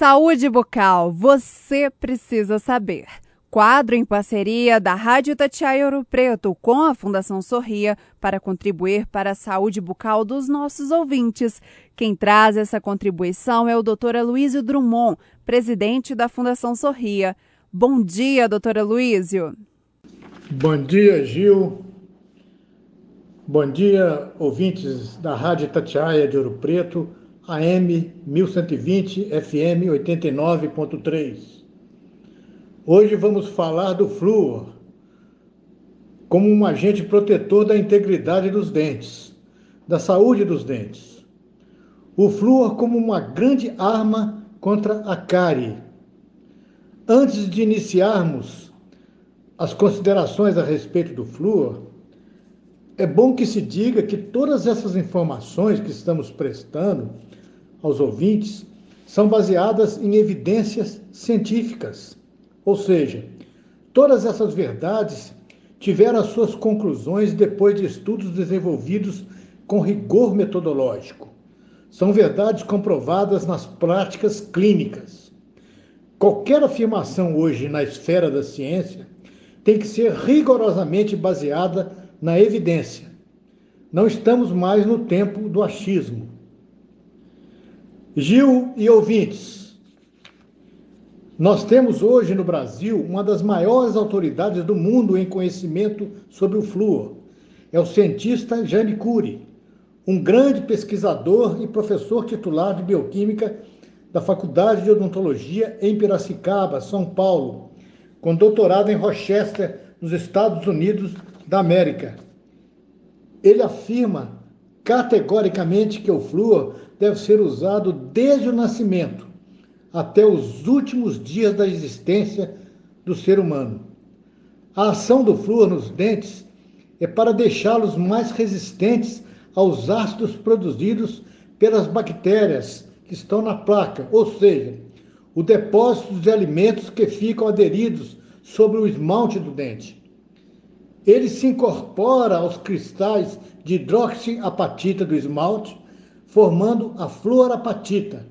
Saúde bucal, você precisa saber. Quadro em parceria da Rádio Tatiaia Ouro Preto com a Fundação Sorria para contribuir para a saúde bucal dos nossos ouvintes. Quem traz essa contribuição é o Dr. Aloysio Drummond, presidente da Fundação Sorria. Bom dia, doutor Aloysio. Bom dia, Gil. Bom dia, ouvintes da Rádio Tatiaia de Ouro Preto AM 1120 FM 89.3. Hoje vamos falar do flúor como um agente protetor da integridade dos dentes, da saúde dos dentes. O flúor como uma grande arma contra a cárie. Antes de iniciarmos as considerações a respeito do flúor, é bom que se diga que todas essas informações que estamos prestando aos ouvintes são baseadas em evidências científicas. Ou seja, todas essas verdades tiveram as suas conclusões depois de estudos desenvolvidos com rigor metodológico. São verdades comprovadas nas práticas clínicas. Qualquer afirmação hoje na esfera da ciência tem que ser rigorosamente baseada na evidência. Não estamos mais no tempo do achismo. Gil e ouvintes, nós temos hoje no Brasil uma das maiores autoridades do mundo em conhecimento sobre o flúor. É o cientista Jane Cury, um grande pesquisador e professor titular de bioquímica da Faculdade de Odontologia em Piracicaba, São Paulo, com doutorado em Rochester, nos Estados Unidos da América. Ele afirma categoricamente que o flúor deve ser usado desde o nascimento até os últimos dias da existência do ser humano. A ação do flúor nos dentes é para deixá-los mais resistentes aos ácidos produzidos pelas bactérias que estão na placa, ou seja, o depósito de alimentos que ficam aderidos sobre o esmalte do dente. Ele se incorpora aos cristais de hidroxiapatita do esmalte formando a fluorapatita,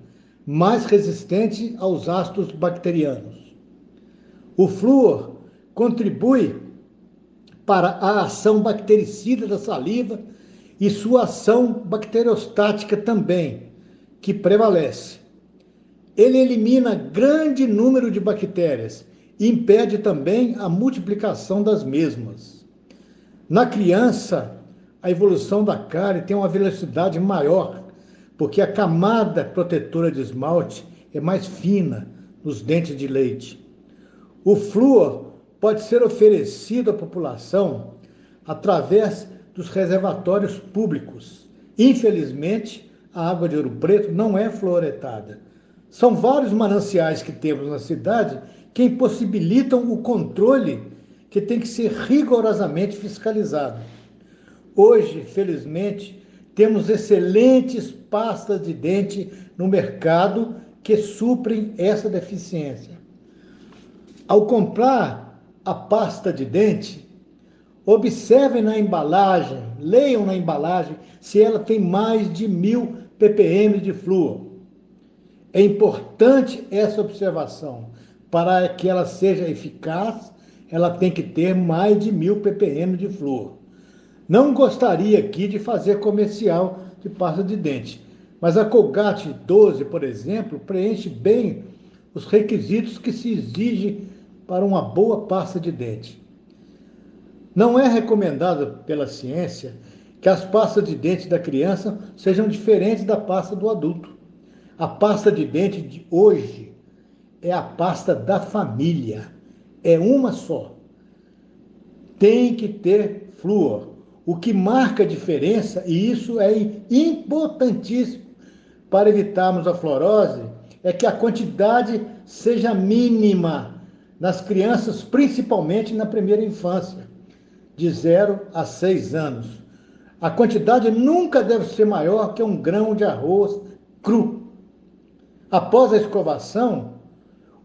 mais resistente aos ácidos bacterianos. O flúor contribui para a ação bactericida da saliva e sua ação bacteriostática também, que prevalece. Ele elimina grande número de bactérias e impede também a multiplicação das mesmas. Na criança, a evolução da cárie tem uma velocidade maior porque a camada protetora de esmalte é mais fina nos dentes de leite. O flúor pode ser oferecido à população através dos reservatórios públicos. Infelizmente, a água de Ouro Preto não é fluoretada. São vários mananciais que temos na cidade que impossibilitam o controle que tem que ser rigorosamente fiscalizado. Hoje, felizmente, temos excelentes pastas de dente no mercado que suprem essa deficiência. Ao comprar a pasta de dente, observem na embalagem, leiam na embalagem se ela tem mais de mil ppm de flúor. É importante essa observação. Para que ela seja eficaz, ela tem que ter mais de mil ppm de flúor. Não gostaria aqui de fazer comercial de pasta de dente, mas a Colgate 12, por exemplo, preenche bem os requisitos que se exigem para uma boa pasta de dente. Não é recomendado pela ciência que as pastas de dente da criança sejam diferentes da pasta do adulto. A pasta de dente de hoje é a pasta da família, é uma só. Tem que ter flúor o que marca a diferença, e isso é importantíssimo para evitarmos a fluorose, é que a quantidade seja mínima nas crianças, principalmente na primeira infância, de 0 a 6 anos. A quantidade nunca deve ser maior que um grão de arroz cru. Após a escovação,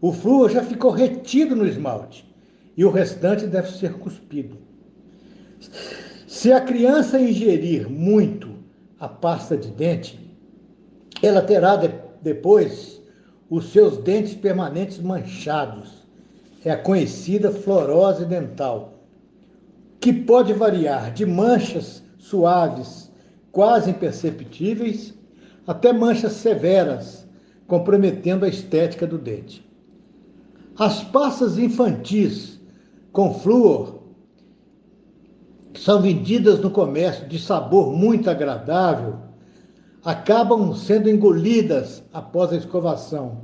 o flúor já ficou retido no esmalte e o restante deve ser cuspido. Se a criança ingerir muito a pasta de dente, ela terá de, depois os seus dentes permanentes manchados. É a conhecida fluorose dental, que pode variar de manchas suaves, quase imperceptíveis, até manchas severas, comprometendo a estética do dente. As pastas infantis com flúor são vendidas no comércio de sabor muito agradável, acabam sendo engolidas após a escovação,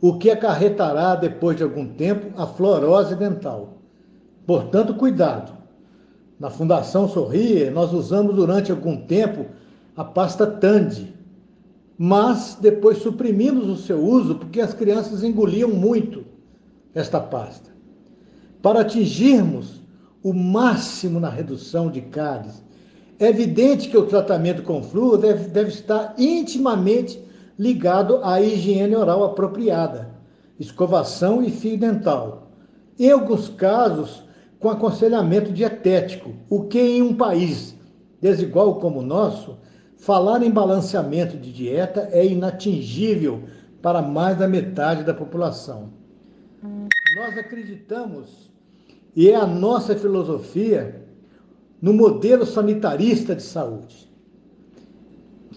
o que acarretará depois de algum tempo a fluorose dental. Portanto, cuidado. Na Fundação Sorria, nós usamos durante algum tempo a pasta Tandy, mas depois suprimimos o seu uso porque as crianças engoliam muito esta pasta. Para atingirmos o máximo na redução de cáries, é evidente que o tratamento com flúor deve, deve estar intimamente ligado à higiene oral apropriada, escovação e fio dental. Em alguns casos, com aconselhamento dietético, o que em um país desigual como o nosso, falar em balanceamento de dieta é inatingível para mais da metade da população. Nós acreditamos, e é a nossa filosofia, no modelo sanitarista de saúde,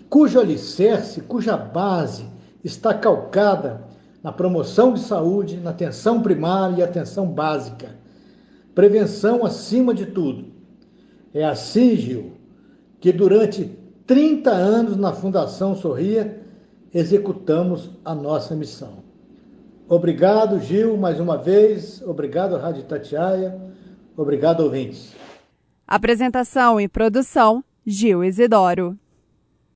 cujo alicerce, cuja base está calcada na promoção de saúde, na atenção primária e atenção básica. Prevenção acima de tudo. É assim, Gil, que durante 30 anos na Fundação Sorria executamos a nossa missão. Obrigado, Gil, mais uma vez. Obrigado, Rádio Tatiaia. Obrigado, ouvintes. Apresentação e produção: Gil Isidoro.